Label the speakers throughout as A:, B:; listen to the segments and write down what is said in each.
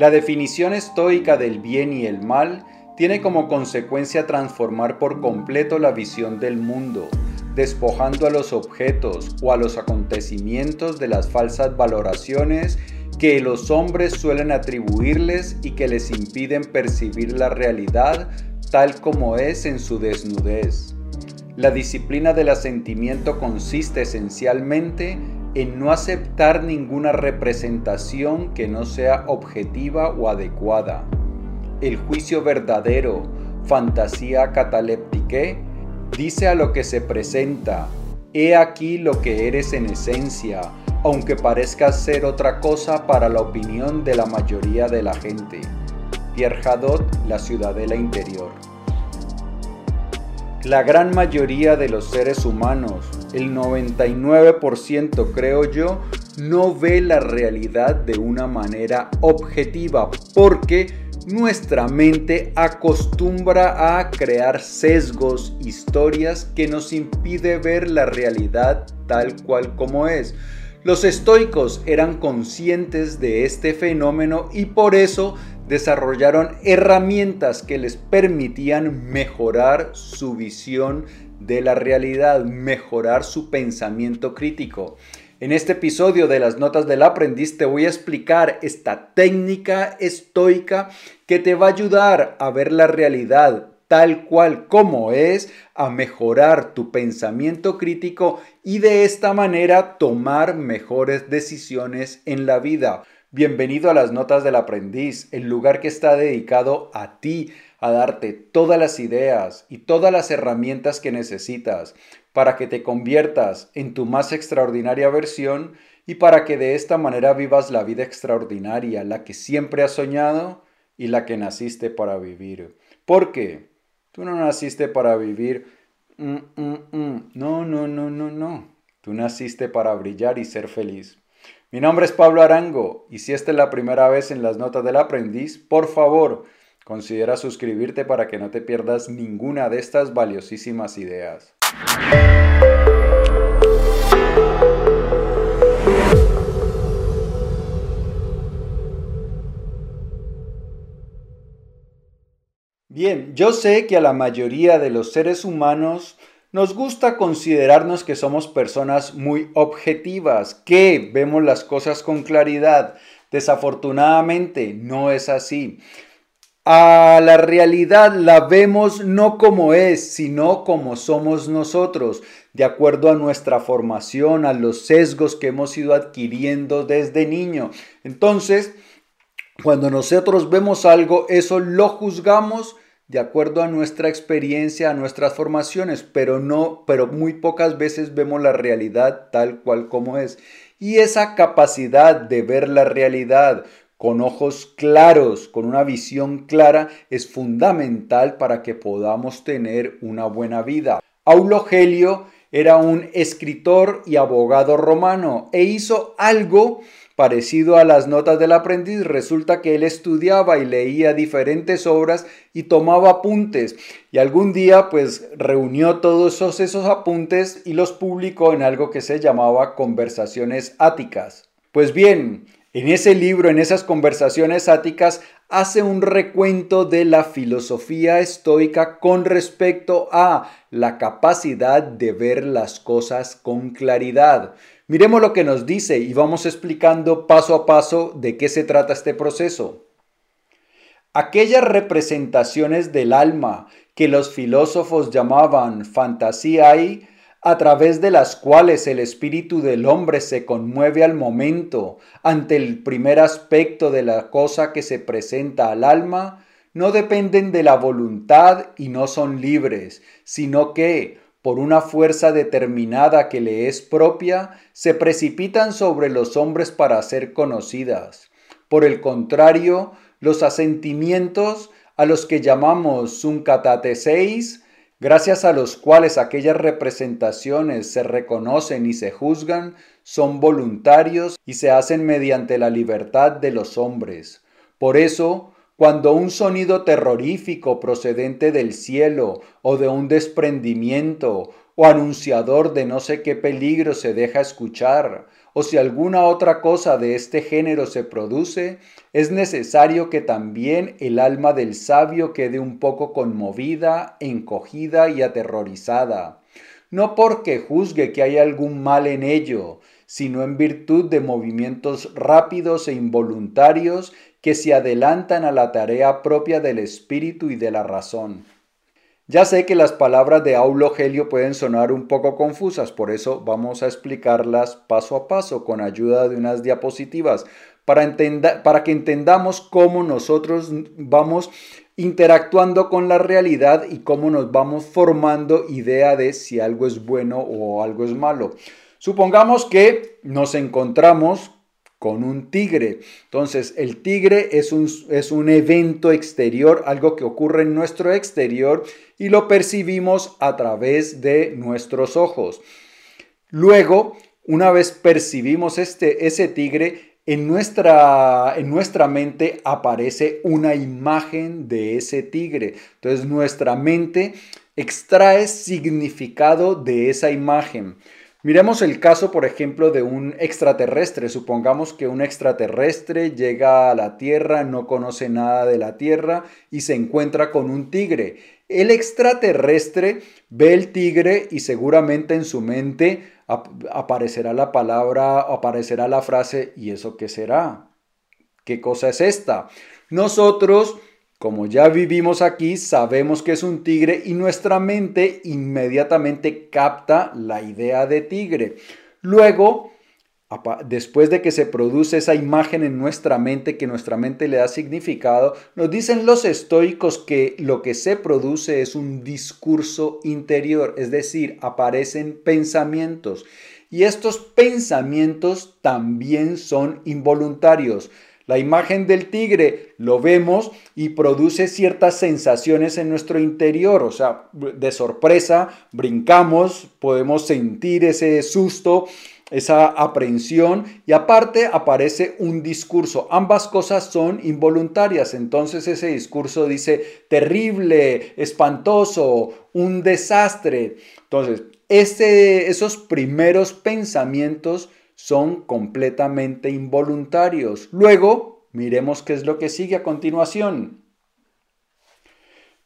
A: La definición estoica del bien y el mal tiene como consecuencia transformar por completo la visión del mundo, despojando a los objetos o a los acontecimientos de las falsas valoraciones que los hombres suelen atribuirles y que les impiden percibir la realidad tal como es en su desnudez. La disciplina del asentimiento consiste esencialmente en no aceptar ninguna representación que no sea objetiva o adecuada. El juicio verdadero, fantasía cataléptique, dice a lo que se presenta, he aquí lo que eres en esencia, aunque parezca ser otra cosa para la opinión de la mayoría de la gente. Pierre Hadot, La Ciudadela Interior. La gran mayoría de los seres humanos, el 99% creo yo, no ve la realidad de una manera objetiva porque nuestra mente acostumbra a crear sesgos, historias que nos impide ver la realidad tal cual como es. Los estoicos eran conscientes de este fenómeno y por eso desarrollaron herramientas que les permitían mejorar su visión de la realidad, mejorar su pensamiento crítico. En este episodio de las notas del aprendiz te voy a explicar esta técnica estoica que te va a ayudar a ver la realidad tal cual como es, a mejorar tu pensamiento crítico y de esta manera tomar mejores decisiones en la vida. Bienvenido a las Notas del Aprendiz, el lugar que está dedicado a ti, a darte todas las ideas y todas las herramientas que necesitas para que te conviertas en tu más extraordinaria versión y para que de esta manera vivas la vida extraordinaria, la que siempre has soñado y la que naciste para vivir. ¿Por qué? Tú no naciste para vivir... Mm, mm, mm. No, no, no, no, no. Tú naciste para brillar y ser feliz. Mi nombre es Pablo Arango y si esta es la primera vez en las notas del aprendiz, por favor, considera suscribirte para que no te pierdas ninguna de estas valiosísimas ideas. Bien, yo sé que a la mayoría de los seres humanos nos gusta considerarnos que somos personas muy objetivas, que vemos las cosas con claridad. Desafortunadamente no es así. A la realidad la vemos no como es, sino como somos nosotros, de acuerdo a nuestra formación, a los sesgos que hemos ido adquiriendo desde niño. Entonces, cuando nosotros vemos algo, eso lo juzgamos de acuerdo a nuestra experiencia, a nuestras formaciones, pero no, pero muy pocas veces vemos la realidad tal cual como es. Y esa capacidad de ver la realidad con ojos claros, con una visión clara, es fundamental para que podamos tener una buena vida. Aulo Gelio era un escritor y abogado romano e hizo algo Parecido a las notas del aprendiz, resulta que él estudiaba y leía diferentes obras y tomaba apuntes. Y algún día pues reunió todos esos, esos apuntes y los publicó en algo que se llamaba Conversaciones Áticas. Pues bien, en ese libro, en esas conversaciones áticas, hace un recuento de la filosofía estoica con respecto a la capacidad de ver las cosas con claridad. Miremos lo que nos dice y vamos explicando paso a paso de qué se trata este proceso. Aquellas representaciones del alma que los filósofos llamaban fantasiae, a través de las cuales el espíritu del hombre se conmueve al momento ante el primer aspecto de la cosa que se presenta al alma, no dependen de la voluntad y no son libres, sino que, por una fuerza determinada que le es propia, se precipitan sobre los hombres para ser conocidas. Por el contrario, los asentimientos a los que llamamos seis, gracias a los cuales aquellas representaciones se reconocen y se juzgan, son voluntarios y se hacen mediante la libertad de los hombres. Por eso, cuando un sonido terrorífico procedente del cielo o de un desprendimiento o anunciador de no sé qué peligro se deja escuchar, o si alguna otra cosa de este género se produce, es necesario que también el alma del sabio quede un poco conmovida, encogida y aterrorizada, no porque juzgue que hay algún mal en ello, sino en virtud de movimientos rápidos e involuntarios que se adelantan a la tarea propia del espíritu y de la razón. Ya sé que las palabras de Aulo Gelio pueden sonar un poco confusas, por eso vamos a explicarlas paso a paso con ayuda de unas diapositivas para, para que entendamos cómo nosotros vamos interactuando con la realidad y cómo nos vamos formando idea de si algo es bueno o algo es malo. Supongamos que nos encontramos con un tigre. Entonces, el tigre es un, es un evento exterior, algo que ocurre en nuestro exterior y lo percibimos a través de nuestros ojos. Luego, una vez percibimos este, ese tigre, en nuestra, en nuestra mente aparece una imagen de ese tigre. Entonces, nuestra mente extrae significado de esa imagen. Miremos el caso, por ejemplo, de un extraterrestre. Supongamos que un extraterrestre llega a la Tierra, no conoce nada de la Tierra y se encuentra con un tigre. El extraterrestre ve el tigre y seguramente en su mente aparecerá la palabra, aparecerá la frase, ¿y eso qué será? ¿Qué cosa es esta? Nosotros como ya vivimos aquí, sabemos que es un tigre y nuestra mente inmediatamente capta la idea de tigre. Luego, después de que se produce esa imagen en nuestra mente, que nuestra mente le da significado, nos dicen los estoicos que lo que se produce es un discurso interior, es decir, aparecen pensamientos. Y estos pensamientos también son involuntarios. La imagen del tigre lo vemos y produce ciertas sensaciones en nuestro interior, o sea, de sorpresa, brincamos, podemos sentir ese susto, esa aprensión y aparte aparece un discurso. Ambas cosas son involuntarias, entonces ese discurso dice terrible, espantoso, un desastre. Entonces, esos primeros pensamientos son completamente involuntarios. Luego, miremos qué es lo que sigue a continuación.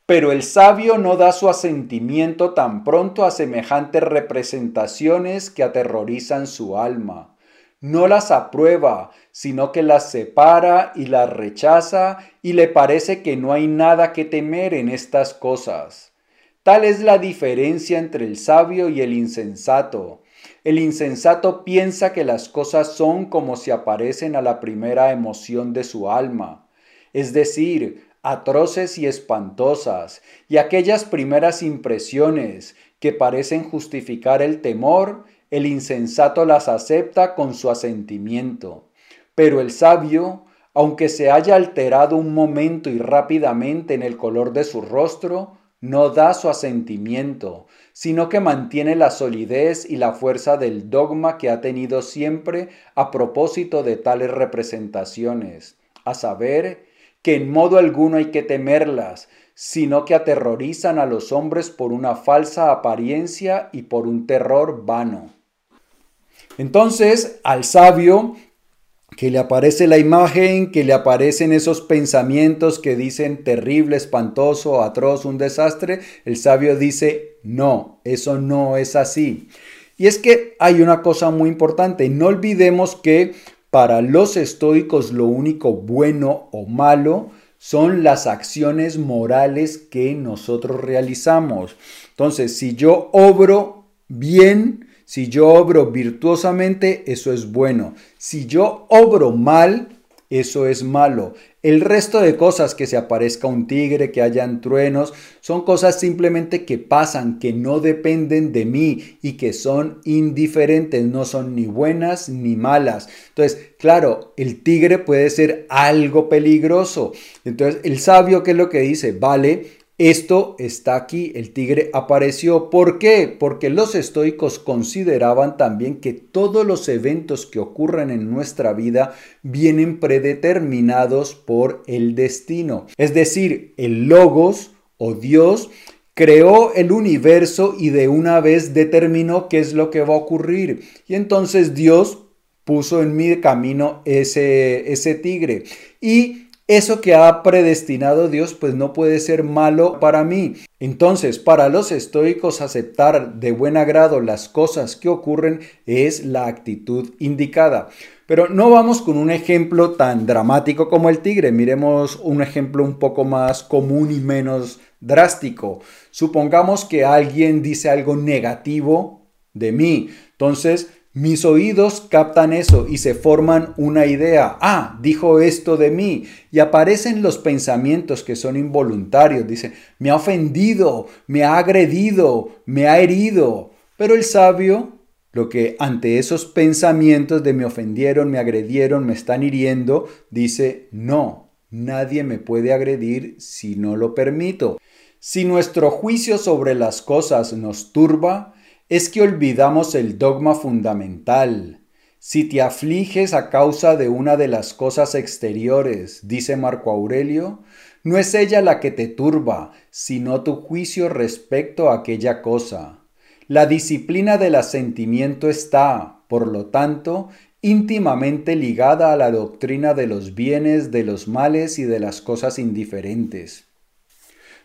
A: Pero el sabio no da su asentimiento tan pronto a semejantes representaciones que aterrorizan su alma. No las aprueba, sino que las separa y las rechaza y le parece que no hay nada que temer en estas cosas. Tal es la diferencia entre el sabio y el insensato. El insensato piensa que las cosas son como si aparecen a la primera emoción de su alma, es decir, atroces y espantosas, y aquellas primeras impresiones que parecen justificar el temor, el insensato las acepta con su asentimiento. Pero el sabio, aunque se haya alterado un momento y rápidamente en el color de su rostro, no da su asentimiento, sino que mantiene la solidez y la fuerza del dogma que ha tenido siempre a propósito de tales representaciones, a saber, que en modo alguno hay que temerlas, sino que aterrorizan a los hombres por una falsa apariencia y por un terror vano. Entonces, al sabio que le aparece la imagen, que le aparecen esos pensamientos que dicen terrible, espantoso, atroz, un desastre, el sabio dice, no, eso no es así. Y es que hay una cosa muy importante, no olvidemos que para los estoicos lo único bueno o malo son las acciones morales que nosotros realizamos. Entonces, si yo obro bien, si yo obro virtuosamente, eso es bueno. Si yo obro mal, eso es malo. El resto de cosas, que se aparezca un tigre, que hayan truenos, son cosas simplemente que pasan, que no dependen de mí y que son indiferentes, no son ni buenas ni malas. Entonces, claro, el tigre puede ser algo peligroso. Entonces, el sabio, ¿qué es lo que dice? Vale, esto está aquí, el tigre apareció. ¿Por qué? Porque los estoicos consideraban también que todos los eventos que ocurren en nuestra vida vienen predeterminados por el destino. Es decir, el logos o Dios creó el universo y de una vez determinó qué es lo que va a ocurrir. Y entonces Dios puso en mi camino ese, ese tigre. Y eso que ha predestinado Dios pues no puede ser malo para mí. Entonces, para los estoicos aceptar de buen agrado las cosas que ocurren es la actitud indicada. Pero no vamos con un ejemplo tan dramático como el tigre, miremos un ejemplo un poco más común y menos drástico. Supongamos que alguien dice algo negativo de mí. Entonces, mis oídos captan eso y se forman una idea. Ah, dijo esto de mí. Y aparecen los pensamientos que son involuntarios. Dice, me ha ofendido, me ha agredido, me ha herido. Pero el sabio, lo que ante esos pensamientos de me ofendieron, me agredieron, me están hiriendo, dice, no, nadie me puede agredir si no lo permito. Si nuestro juicio sobre las cosas nos turba, es que olvidamos el dogma fundamental. Si te afliges a causa de una de las cosas exteriores, dice Marco Aurelio, no es ella la que te turba, sino tu juicio respecto a aquella cosa. La disciplina del asentimiento está, por lo tanto, íntimamente ligada a la doctrina de los bienes, de los males y de las cosas indiferentes.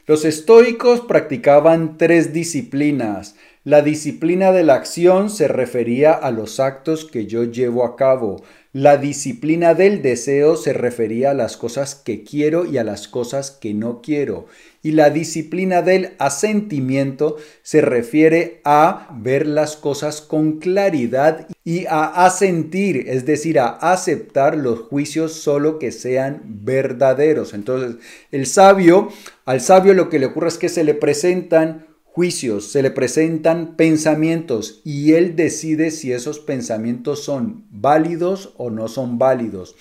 A: Los estoicos practicaban tres disciplinas, la disciplina de la acción se refería a los actos que yo llevo a cabo. La disciplina del deseo se refería a las cosas que quiero y a las cosas que no quiero. Y la disciplina del asentimiento se refiere a ver las cosas con claridad y a asentir, es decir, a aceptar los juicios solo que sean verdaderos. Entonces, el sabio, al sabio lo que le ocurre es que se le presentan juicios, se le presentan pensamientos y él decide si esos pensamientos son válidos o no son válidos.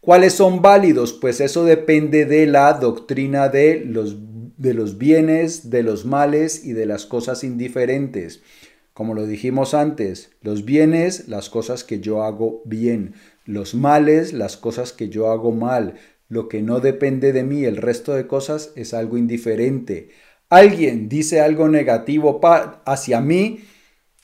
A: ¿Cuáles son válidos? Pues eso depende de la doctrina de los, de los bienes, de los males y de las cosas indiferentes. Como lo dijimos antes, los bienes, las cosas que yo hago bien, los males, las cosas que yo hago mal. Lo que no depende de mí, el resto de cosas es algo indiferente alguien dice algo negativo hacia mí,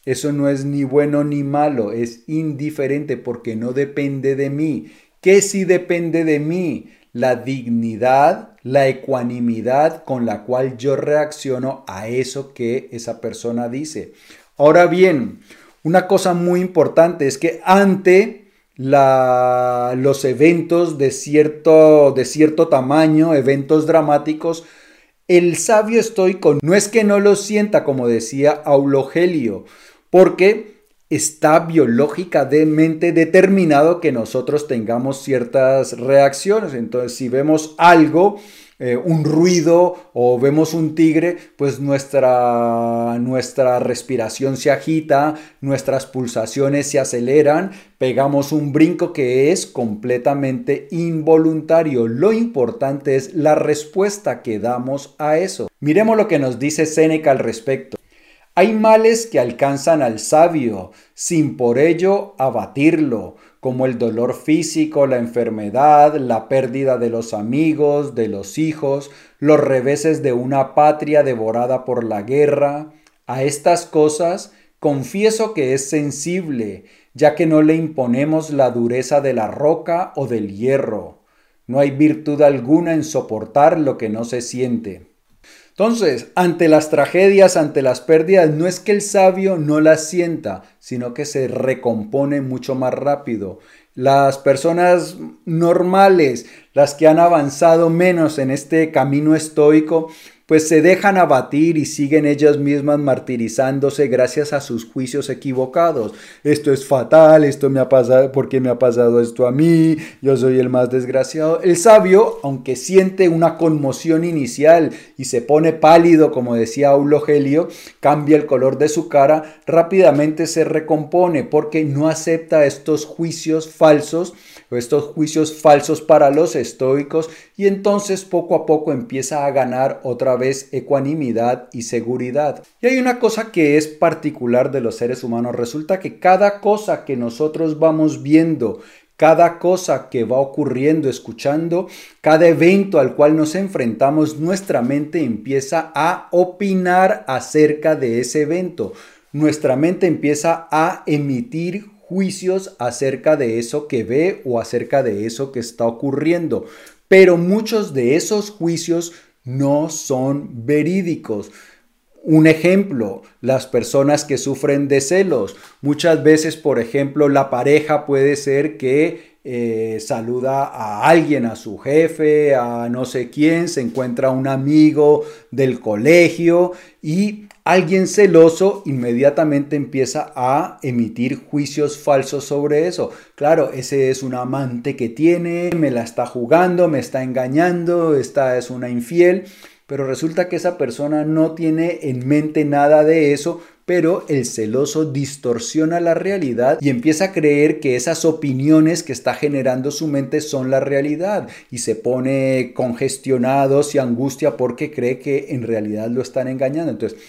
A: eso no es ni bueno ni malo, es indiferente porque no depende de mí. ¿Qué sí depende de mí? La dignidad, la ecuanimidad con la cual yo reacciono a eso que esa persona dice. Ahora bien, una cosa muy importante es que ante los eventos de cierto, de cierto tamaño, eventos dramáticos, el sabio estoico no es que no lo sienta, como decía Aulogelio, porque está biológicamente determinado que nosotros tengamos ciertas reacciones. Entonces, si vemos algo eh, un ruido o vemos un tigre, pues nuestra, nuestra respiración se agita, nuestras pulsaciones se aceleran, pegamos un brinco que es completamente involuntario. Lo importante es la respuesta que damos a eso. Miremos lo que nos dice Séneca al respecto. Hay males que alcanzan al sabio, sin por ello abatirlo como el dolor físico, la enfermedad, la pérdida de los amigos, de los hijos, los reveses de una patria devorada por la guerra. A estas cosas confieso que es sensible, ya que no le imponemos la dureza de la roca o del hierro. No hay virtud alguna en soportar lo que no se siente. Entonces, ante las tragedias, ante las pérdidas, no es que el sabio no las sienta, sino que se recompone mucho más rápido. Las personas normales, las que han avanzado menos en este camino estoico, pues se dejan abatir y siguen ellas mismas martirizándose gracias a sus juicios equivocados. Esto es fatal, esto me ha pasado, ¿por qué me ha pasado esto a mí? Yo soy el más desgraciado. El sabio, aunque siente una conmoción inicial y se pone pálido, como decía Aulogelio, cambia el color de su cara, rápidamente se recompone porque no acepta estos juicios falsos estos juicios falsos para los estoicos y entonces poco a poco empieza a ganar otra vez ecuanimidad y seguridad. Y hay una cosa que es particular de los seres humanos, resulta que cada cosa que nosotros vamos viendo, cada cosa que va ocurriendo, escuchando, cada evento al cual nos enfrentamos, nuestra mente empieza a opinar acerca de ese evento. Nuestra mente empieza a emitir juicios acerca de eso que ve o acerca de eso que está ocurriendo. Pero muchos de esos juicios no son verídicos. Un ejemplo, las personas que sufren de celos. Muchas veces, por ejemplo, la pareja puede ser que eh, saluda a alguien, a su jefe, a no sé quién, se encuentra un amigo del colegio y alguien celoso inmediatamente empieza a emitir juicios falsos sobre eso. Claro, ese es un amante que tiene, me la está jugando, me está engañando, esta es una infiel pero resulta que esa persona no tiene en mente nada de eso, pero el celoso distorsiona la realidad y empieza a creer que esas opiniones que está generando su mente son la realidad y se pone congestionado, y angustia porque cree que en realidad lo están engañando. Entonces,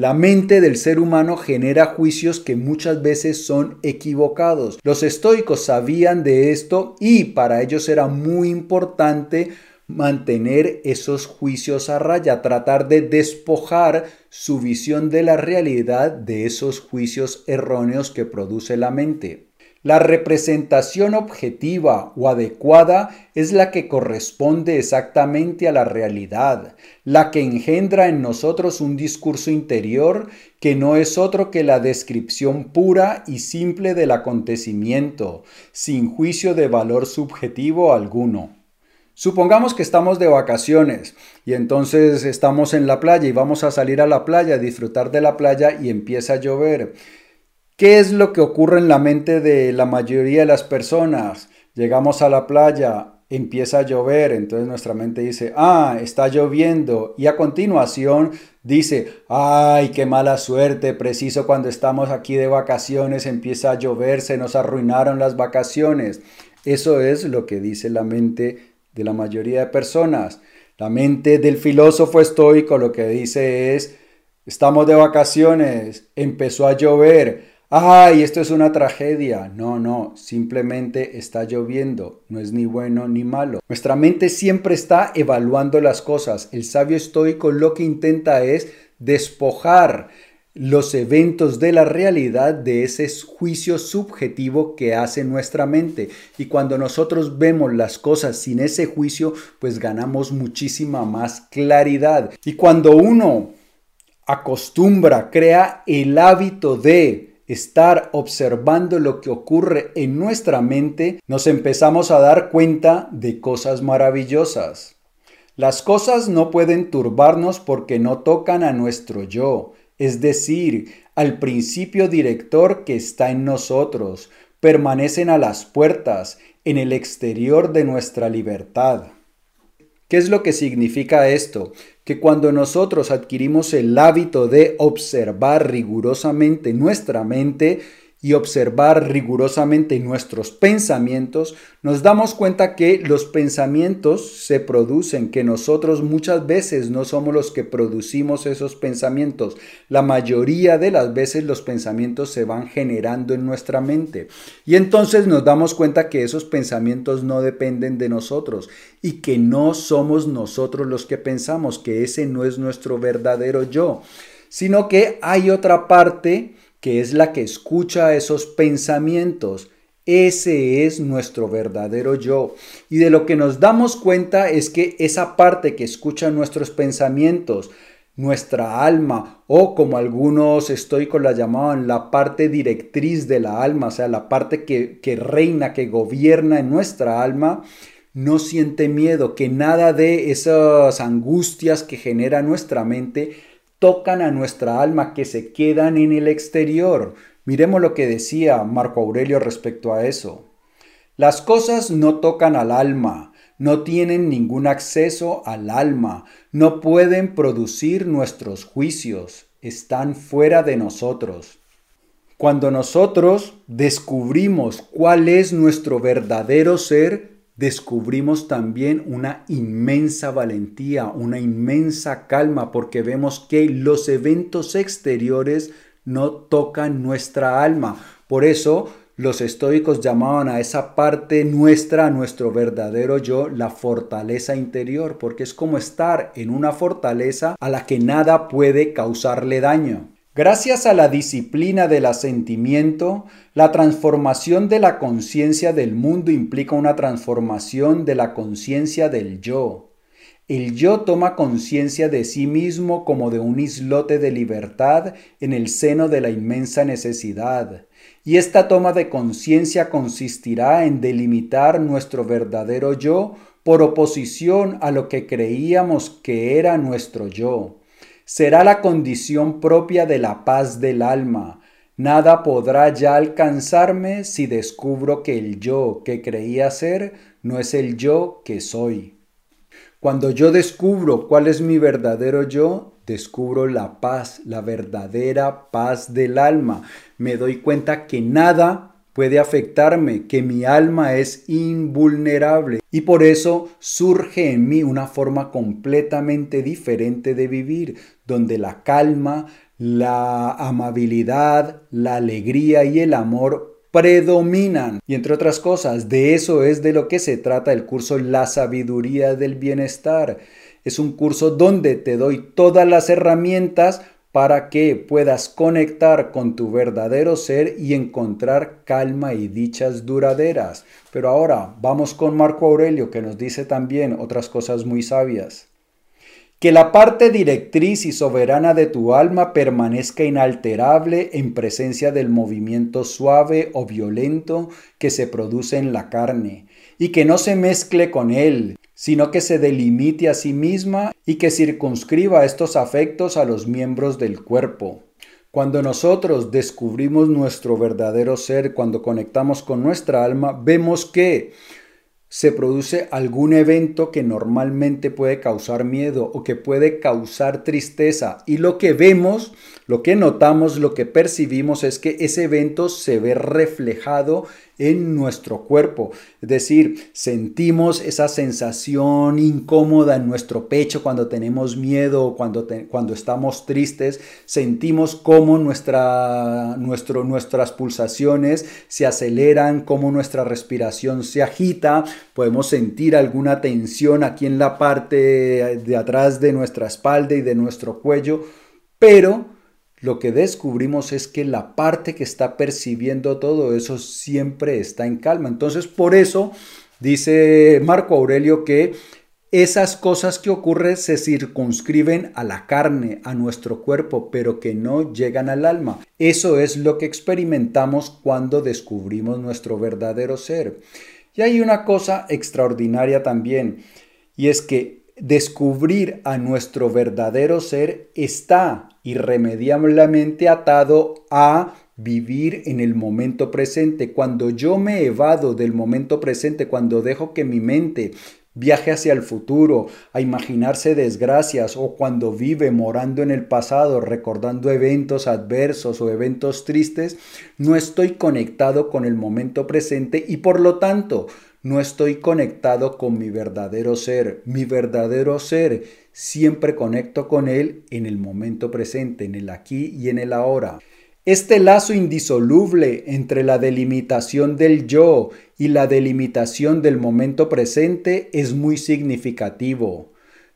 A: la mente del ser humano genera juicios que muchas veces son equivocados. Los estoicos sabían de esto y para ellos era muy importante mantener esos juicios a raya, tratar de despojar su visión de la realidad de esos juicios erróneos que produce la mente. La representación objetiva o adecuada es la que corresponde exactamente a la realidad, la que engendra en nosotros un discurso interior que no es otro que la descripción pura y simple del acontecimiento, sin juicio de valor subjetivo alguno. Supongamos que estamos de vacaciones y entonces estamos en la playa y vamos a salir a la playa, a disfrutar de la playa y empieza a llover. ¿Qué es lo que ocurre en la mente de la mayoría de las personas? Llegamos a la playa, empieza a llover, entonces nuestra mente dice, ah, está lloviendo y a continuación dice, ay, qué mala suerte, preciso cuando estamos aquí de vacaciones empieza a llover, se nos arruinaron las vacaciones. Eso es lo que dice la mente de la mayoría de personas. La mente del filósofo estoico lo que dice es, estamos de vacaciones, empezó a llover, ay, esto es una tragedia. No, no, simplemente está lloviendo, no es ni bueno ni malo. Nuestra mente siempre está evaluando las cosas. El sabio estoico lo que intenta es despojar los eventos de la realidad de ese juicio subjetivo que hace nuestra mente. Y cuando nosotros vemos las cosas sin ese juicio, pues ganamos muchísima más claridad. Y cuando uno acostumbra, crea el hábito de estar observando lo que ocurre en nuestra mente, nos empezamos a dar cuenta de cosas maravillosas. Las cosas no pueden turbarnos porque no tocan a nuestro yo es decir, al principio director que está en nosotros, permanecen a las puertas, en el exterior de nuestra libertad. ¿Qué es lo que significa esto? Que cuando nosotros adquirimos el hábito de observar rigurosamente nuestra mente, y observar rigurosamente nuestros pensamientos, nos damos cuenta que los pensamientos se producen, que nosotros muchas veces no somos los que producimos esos pensamientos. La mayoría de las veces los pensamientos se van generando en nuestra mente. Y entonces nos damos cuenta que esos pensamientos no dependen de nosotros y que no somos nosotros los que pensamos, que ese no es nuestro verdadero yo, sino que hay otra parte que es la que escucha esos pensamientos. Ese es nuestro verdadero yo. Y de lo que nos damos cuenta es que esa parte que escucha nuestros pensamientos, nuestra alma, o como algunos estoicos la llamaban, la parte directriz de la alma, o sea, la parte que, que reina, que gobierna en nuestra alma, no siente miedo, que nada de esas angustias que genera nuestra mente tocan a nuestra alma, que se quedan en el exterior. Miremos lo que decía Marco Aurelio respecto a eso. Las cosas no tocan al alma, no tienen ningún acceso al alma, no pueden producir nuestros juicios, están fuera de nosotros. Cuando nosotros descubrimos cuál es nuestro verdadero ser, descubrimos también una inmensa valentía, una inmensa calma, porque vemos que los eventos exteriores no tocan nuestra alma. Por eso los estoicos llamaban a esa parte nuestra, a nuestro verdadero yo, la fortaleza interior, porque es como estar en una fortaleza a la que nada puede causarle daño. Gracias a la disciplina del asentimiento, la transformación de la conciencia del mundo implica una transformación de la conciencia del yo. El yo toma conciencia de sí mismo como de un islote de libertad en el seno de la inmensa necesidad. Y esta toma de conciencia consistirá en delimitar nuestro verdadero yo por oposición a lo que creíamos que era nuestro yo será la condición propia de la paz del alma. Nada podrá ya alcanzarme si descubro que el yo que creía ser no es el yo que soy. Cuando yo descubro cuál es mi verdadero yo, descubro la paz, la verdadera paz del alma. Me doy cuenta que nada puede afectarme, que mi alma es invulnerable y por eso surge en mí una forma completamente diferente de vivir, donde la calma, la amabilidad, la alegría y el amor predominan. Y entre otras cosas, de eso es de lo que se trata el curso La sabiduría del bienestar. Es un curso donde te doy todas las herramientas para que puedas conectar con tu verdadero ser y encontrar calma y dichas duraderas. Pero ahora vamos con Marco Aurelio que nos dice también otras cosas muy sabias. Que la parte directriz y soberana de tu alma permanezca inalterable en presencia del movimiento suave o violento que se produce en la carne, y que no se mezcle con él, sino que se delimite a sí misma y que circunscriba estos afectos a los miembros del cuerpo. Cuando nosotros descubrimos nuestro verdadero ser, cuando conectamos con nuestra alma, vemos que se produce algún evento que normalmente puede causar miedo o que puede causar tristeza. Y lo que vemos, lo que notamos, lo que percibimos es que ese evento se ve reflejado en nuestro cuerpo. Es decir, sentimos esa sensación incómoda en nuestro pecho cuando tenemos miedo cuando, cuando estamos tristes. Sentimos cómo nuestra, nuestro, nuestras pulsaciones se aceleran, cómo nuestra respiración se agita. Podemos sentir alguna tensión aquí en la parte de atrás de nuestra espalda y de nuestro cuello. Pero lo que descubrimos es que la parte que está percibiendo todo eso siempre está en calma. Entonces, por eso dice Marco Aurelio que esas cosas que ocurren se circunscriben a la carne, a nuestro cuerpo, pero que no llegan al alma. Eso es lo que experimentamos cuando descubrimos nuestro verdadero ser. Y hay una cosa extraordinaria también, y es que descubrir a nuestro verdadero ser está irremediablemente atado a vivir en el momento presente. Cuando yo me evado del momento presente, cuando dejo que mi mente viaje hacia el futuro, a imaginarse desgracias o cuando vive morando en el pasado, recordando eventos adversos o eventos tristes, no estoy conectado con el momento presente y por lo tanto no estoy conectado con mi verdadero ser. Mi verdadero ser siempre conecto con él en el momento presente, en el aquí y en el ahora. Este lazo indisoluble entre la delimitación del yo y la delimitación del momento presente es muy significativo.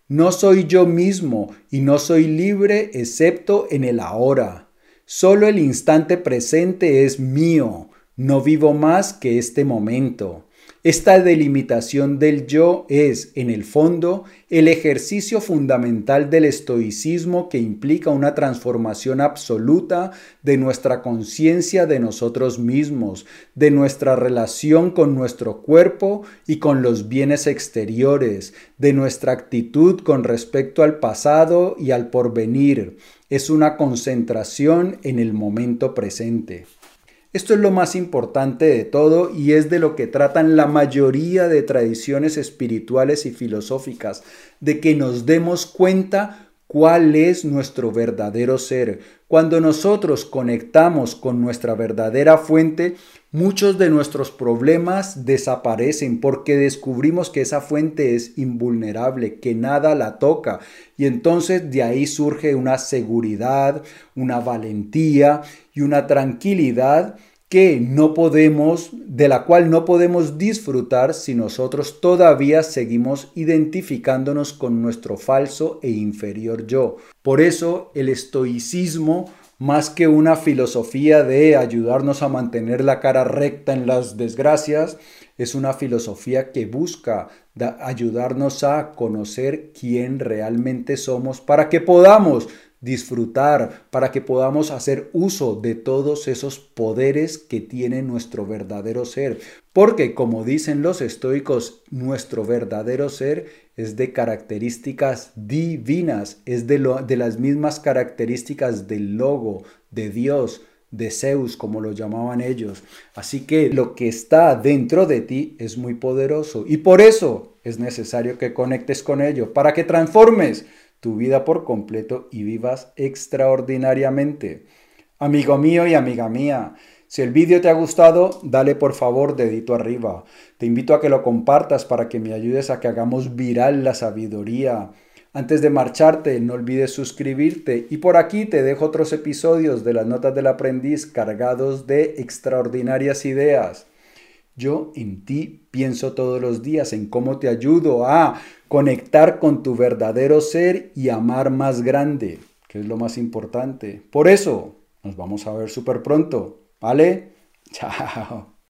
A: No soy yo mismo y no soy libre excepto en el ahora. Solo el instante presente es mío. No vivo más que este momento. Esta delimitación del yo es, en el fondo, el ejercicio fundamental del estoicismo que implica una transformación absoluta de nuestra conciencia de nosotros mismos, de nuestra relación con nuestro cuerpo y con los bienes exteriores, de nuestra actitud con respecto al pasado y al porvenir. Es una concentración en el momento presente. Esto es lo más importante de todo y es de lo que tratan la mayoría de tradiciones espirituales y filosóficas, de que nos demos cuenta cuál es nuestro verdadero ser. Cuando nosotros conectamos con nuestra verdadera fuente, muchos de nuestros problemas desaparecen porque descubrimos que esa fuente es invulnerable, que nada la toca. Y entonces de ahí surge una seguridad, una valentía y una tranquilidad que no podemos, de la cual no podemos disfrutar si nosotros todavía seguimos identificándonos con nuestro falso e inferior yo. Por eso el estoicismo más que una filosofía de ayudarnos a mantener la cara recta en las desgracias, es una filosofía que busca ayudarnos a conocer quién realmente somos para que podamos disfrutar, para que podamos hacer uso de todos esos poderes que tiene nuestro verdadero ser. Porque, como dicen los estoicos, nuestro verdadero ser es de características divinas, es de, lo, de las mismas características del logo, de Dios, de Zeus, como lo llamaban ellos. Así que lo que está dentro de ti es muy poderoso y por eso es necesario que conectes con ello, para que transformes tu vida por completo y vivas extraordinariamente. Amigo mío y amiga mía, si el vídeo te ha gustado, dale por favor dedito arriba. Te invito a que lo compartas para que me ayudes a que hagamos viral la sabiduría antes de marcharte, no olvides suscribirte y por aquí te dejo otros episodios de las notas del aprendiz cargados de extraordinarias ideas. Yo en ti pienso todos los días en cómo te ayudo a conectar con tu verdadero ser y amar más grande, que es lo más importante. Por eso, nos vamos a ver súper pronto, ¿vale? Chao.